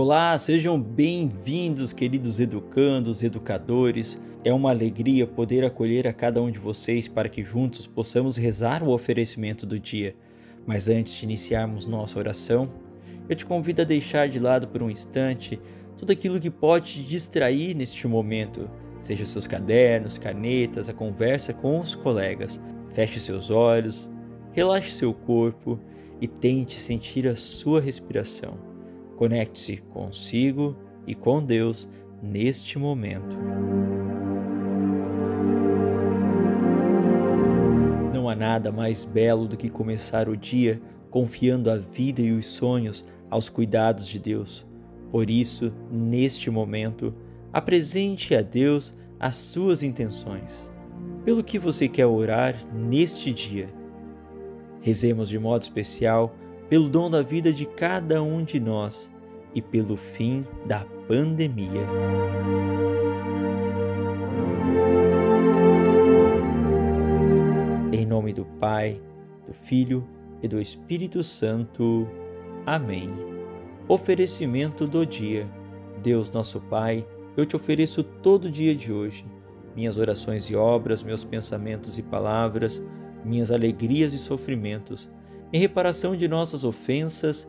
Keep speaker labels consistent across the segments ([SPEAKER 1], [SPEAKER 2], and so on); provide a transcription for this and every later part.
[SPEAKER 1] Olá, sejam bem-vindos, queridos educandos, educadores. É uma alegria poder acolher a cada um de vocês para que juntos possamos rezar o oferecimento do dia. Mas antes de iniciarmos nossa oração, eu te convido a deixar de lado por um instante tudo aquilo que pode te distrair neste momento, seja seus cadernos, canetas, a conversa com os colegas. Feche seus olhos, relaxe seu corpo e tente sentir a sua respiração. Conecte-se consigo e com Deus neste momento. Não há nada mais belo do que começar o dia confiando a vida e os sonhos aos cuidados de Deus. Por isso, neste momento, apresente a Deus as suas intenções. Pelo que você quer orar neste dia. Rezemos de modo especial pelo dom da vida de cada um de nós e pelo fim da pandemia. Em nome do Pai, do Filho e do Espírito Santo. Amém. Oferecimento do dia. Deus nosso Pai, eu te ofereço todo o dia de hoje, minhas orações e obras, meus pensamentos e palavras, minhas alegrias e sofrimentos em reparação de nossas ofensas,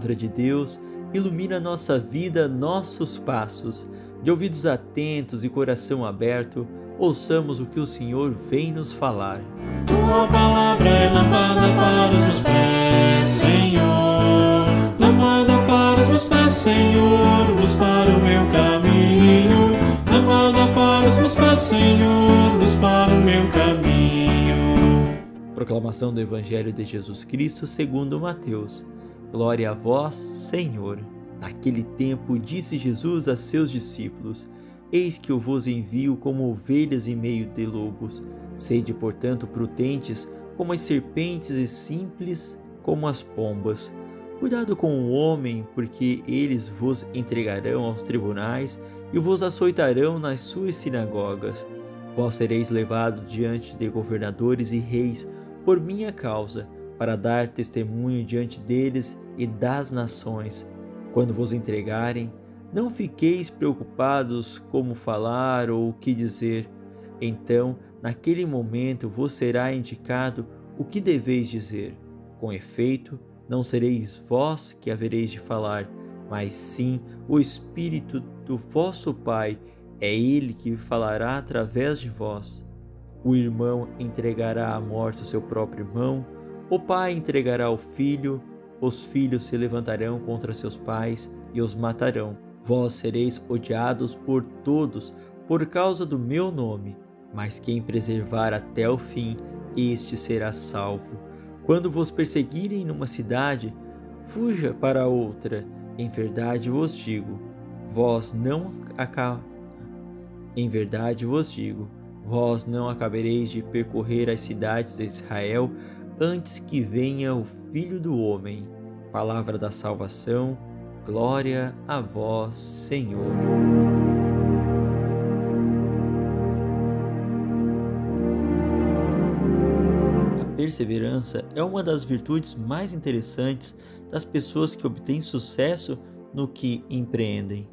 [SPEAKER 1] Palavra de Deus ilumina nossa vida, nossos passos. De ouvidos atentos e coração aberto, ouçamos o que o Senhor vem nos falar.
[SPEAKER 2] Tua palavra é lâmpada para os meus pés, Senhor. Lâmpada para os meus pés, Senhor. Luz para o meu caminho. Lâmpada para os meus pés, Senhor. Luz para o meu caminho.
[SPEAKER 1] Proclamação do Evangelho de Jesus Cristo segundo Mateus. Glória a vós, Senhor. Naquele tempo disse Jesus a seus discípulos: Eis que eu vos envio como ovelhas em meio de lobos. Sede, portanto, prudentes como as serpentes e simples como as pombas. Cuidado com o homem, porque eles vos entregarão aos tribunais e vos açoitarão nas suas sinagogas. Vós sereis levados diante de governadores e reis por minha causa para dar testemunho diante deles e das nações. Quando vos entregarem, não fiqueis preocupados como falar ou o que dizer. Então, naquele momento vos será indicado o que deveis dizer. Com efeito, não sereis vós que havereis de falar, mas sim o Espírito do vosso Pai, é Ele que falará através de vós. O irmão entregará à morte o seu próprio irmão, o pai entregará o filho, os filhos se levantarão contra seus pais e os matarão. Vós sereis odiados por todos por causa do meu nome, mas quem preservar até o fim, este será salvo. Quando vos perseguirem numa cidade, fuja para outra. Em verdade vos digo, vós não. Em verdade vos digo, vós não acabareis de percorrer as cidades de Israel antes que venha o Filho do Homem. Palavra da salvação, glória a vós, Senhor. A perseverança é uma das virtudes mais interessantes das pessoas que obtêm sucesso no que empreendem.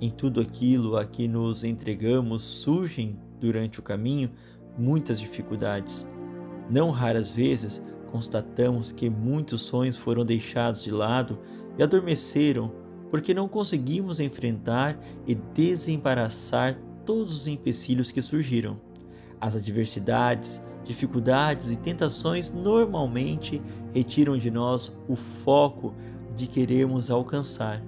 [SPEAKER 1] Em tudo aquilo a que nos entregamos surgem durante o caminho muitas dificuldades não raras vezes constatamos que muitos sonhos foram deixados de lado e adormeceram porque não conseguimos enfrentar e desembaraçar todos os empecilhos que surgiram. As adversidades, dificuldades e tentações normalmente retiram de nós o foco de querermos alcançar.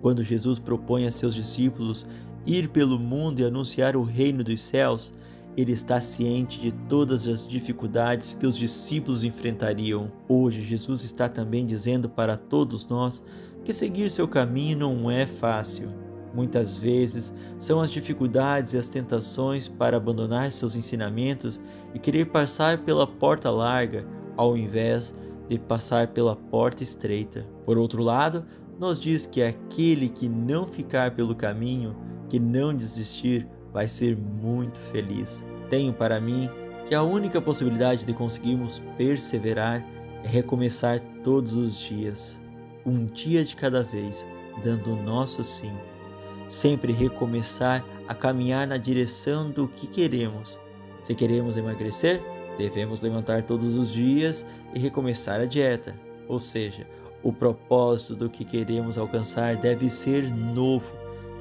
[SPEAKER 1] Quando Jesus propõe a seus discípulos ir pelo mundo e anunciar o reino dos céus, ele está ciente de todas as dificuldades que os discípulos enfrentariam. Hoje, Jesus está também dizendo para todos nós que seguir seu caminho não é fácil. Muitas vezes são as dificuldades e as tentações para abandonar seus ensinamentos e querer passar pela porta larga ao invés de passar pela porta estreita. Por outro lado, nos diz que aquele que não ficar pelo caminho, que não desistir, vai ser muito feliz. Tenho para mim que a única possibilidade de conseguirmos perseverar é recomeçar todos os dias, um dia de cada vez, dando o nosso sim. Sempre recomeçar a caminhar na direção do que queremos. Se queremos emagrecer, devemos levantar todos os dias e recomeçar a dieta. Ou seja, o propósito do que queremos alcançar deve ser novo.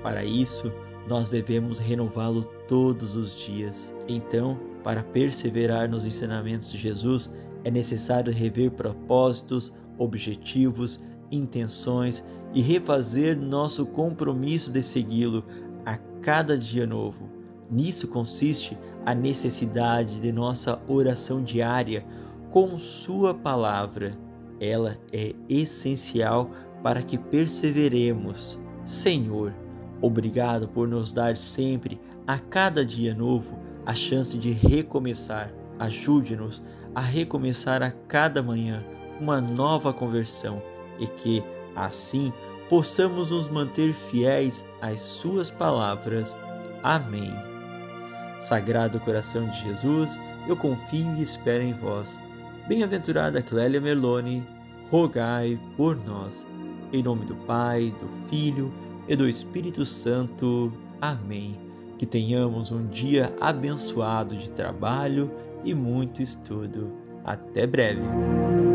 [SPEAKER 1] Para isso, nós devemos renová-lo todos os dias. Então, para perseverar nos ensinamentos de Jesus, é necessário rever propósitos, objetivos, intenções e refazer nosso compromisso de segui-lo a cada dia novo. Nisso consiste a necessidade de nossa oração diária com Sua palavra. Ela é essencial para que perseveremos. Senhor, obrigado por nos dar sempre, a cada dia novo, a chance de recomeçar. Ajude-nos a recomeçar a cada manhã uma nova conversão e que, assim, possamos nos manter fiéis às Suas palavras. Amém. Sagrado coração de Jesus, eu confio e espero em vós. Bem-aventurada Clélia Merlone, rogai por nós. Em nome do Pai, do Filho e do Espírito Santo. Amém. Que tenhamos um dia abençoado de trabalho e muito estudo. Até breve!